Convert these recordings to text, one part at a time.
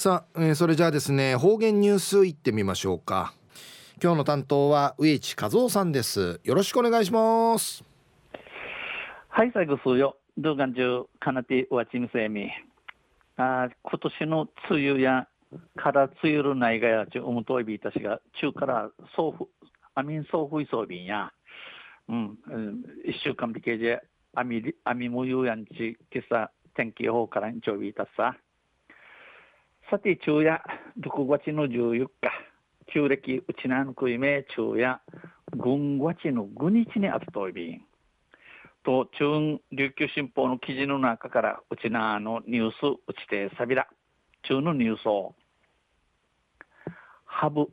さあ、えー、それじゃあですね方言ニュースいってみましょうか。今日の担当は植地和夫さんです。よろしくお願いします。はい最後数よ。動画中かなてわちみせみ。あ今年の梅雨やから梅雨るないがやちおむといびいたしが中から送付アミン送付装備や。うん、一週間びけでアミアミもゆうやんち今朝天気予報からにちょびいたさ。さて、昼夜、6月の14日、旧暦うちなのくいめ昼夜、軍月の5日にあつといびん。と、中琉球新報の記事の中から、うちなのニュース、うちてさびら。中のニュースを、ハブ、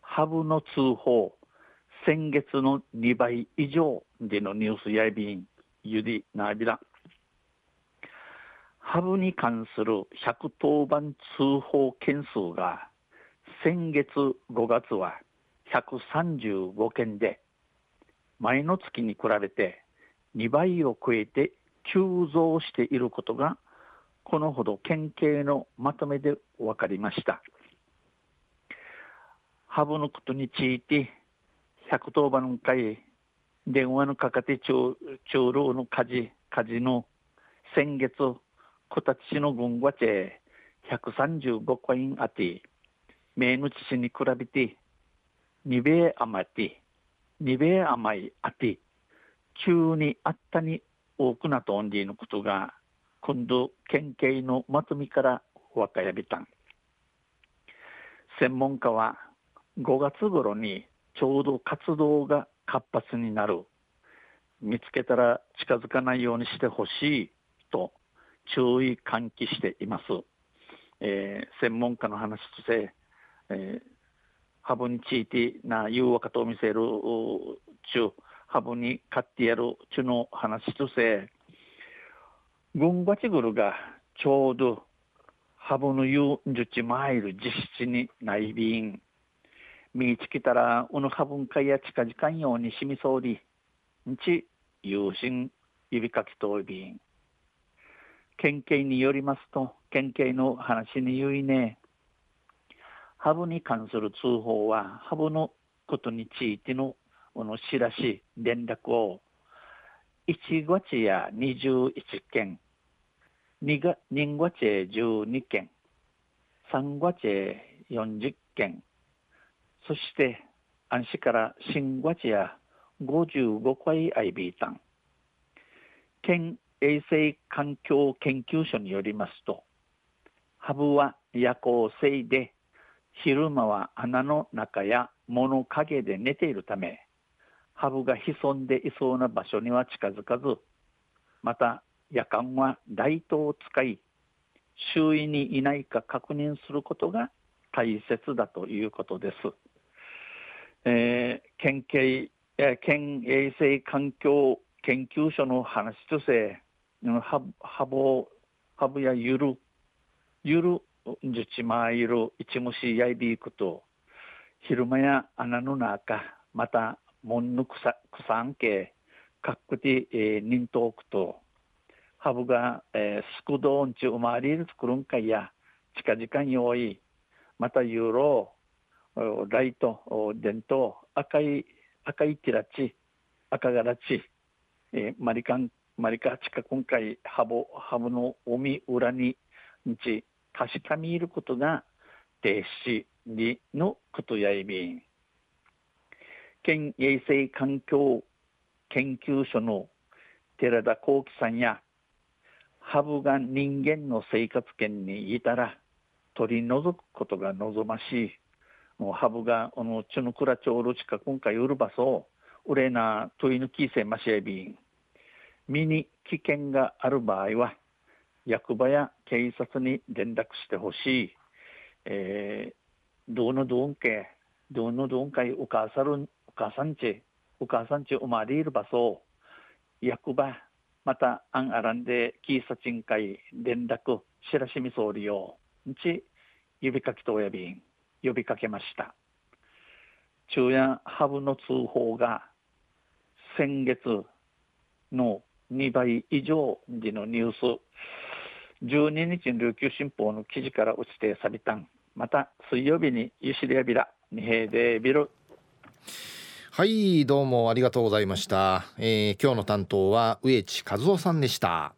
ハブの通報、先月の2倍以上でのニュースやいびん、ゆりなびら。ハブに関する110番通報件数が先月5月は135件で前の月に比べて2倍を超えて急増していることがこのほど県警のまとめで分かりました。ハブのことについて110番回電話のかかて中中路の火事火事の先月こたちの軍はチ135コインあて、名の父に比べて、2倍余って、2倍甘いあて、急にあったに多くなとんでいのことが、今度、県警のまとめから分かやびたん。専門家は、5月頃にちょうど活動が活発になる。見つけたら近づかないようにしてほしいと注意喚起しています。えー、専門家の話として、えー、ハブについてな誘惑と見せる中、ハブに買ってやる中の話として、軍バチグルがちょうどハブの40マイル実質に内便、見つけたら、うぬハブン会や近々ようにしみそうり、んち、有心指かきといびん。県警によりますと、県警の話に言いね、ハブに関する通報は、ハブのことについてのこの知らし、連絡を、1月や21件、2月12件、3月40件、そして、安市から新月や55回 IB 単、県衛生環境研究所によりますと、ハブは夜行性で、昼間は穴の中や物陰で寝ているため、ハブが潜んでいそうな場所には近づかず、また夜間はライトを使い、周囲にいないか確認することが大切だということです。えー、県警、県衛生環境研究所の話として、ハボ、はぶやゆる、ゆる、じゅちまいる、いちむしやいびいくと、昼間や穴の中、また、もんぬくさ、くさんけ、かっくて、えー、にんとおくと、はぶが、えー、すくどんちゅうまわりるつくるんかいや、ちかじか々用い、またゆユーロ、ライト、伝統、赤い、赤いきらちチ、赤がらち、えー、マリカンマリカチカ今回ハブハブの海裏に日確かめることが停止にのことやいびん。県衛生環境研究所の寺田幸喜さんやハブが人間の生活圏にいたら取り除くことが望ましい。もうハブがこのチュヌクラチョウルチカ今回ウルバソウレナトイヌキーセマシエビン身に危険がある場合は役場や警察に連絡してほしい、えー、どのどんけどうのどんかいお母さんお母さんちお母さんち生まれいる場所役場またアンアランで警察委員会連絡知らしみ総理よんち指かきとやび呼びかけました。昼夜ハブの通報が先月の2倍以上でのニュース。12日に琉球新報の記事から落ちてさびたん。また水曜日にユシリアビラ二平でビル。はいどうもありがとうございました、えー、今日の担当は植地和夫さんでした。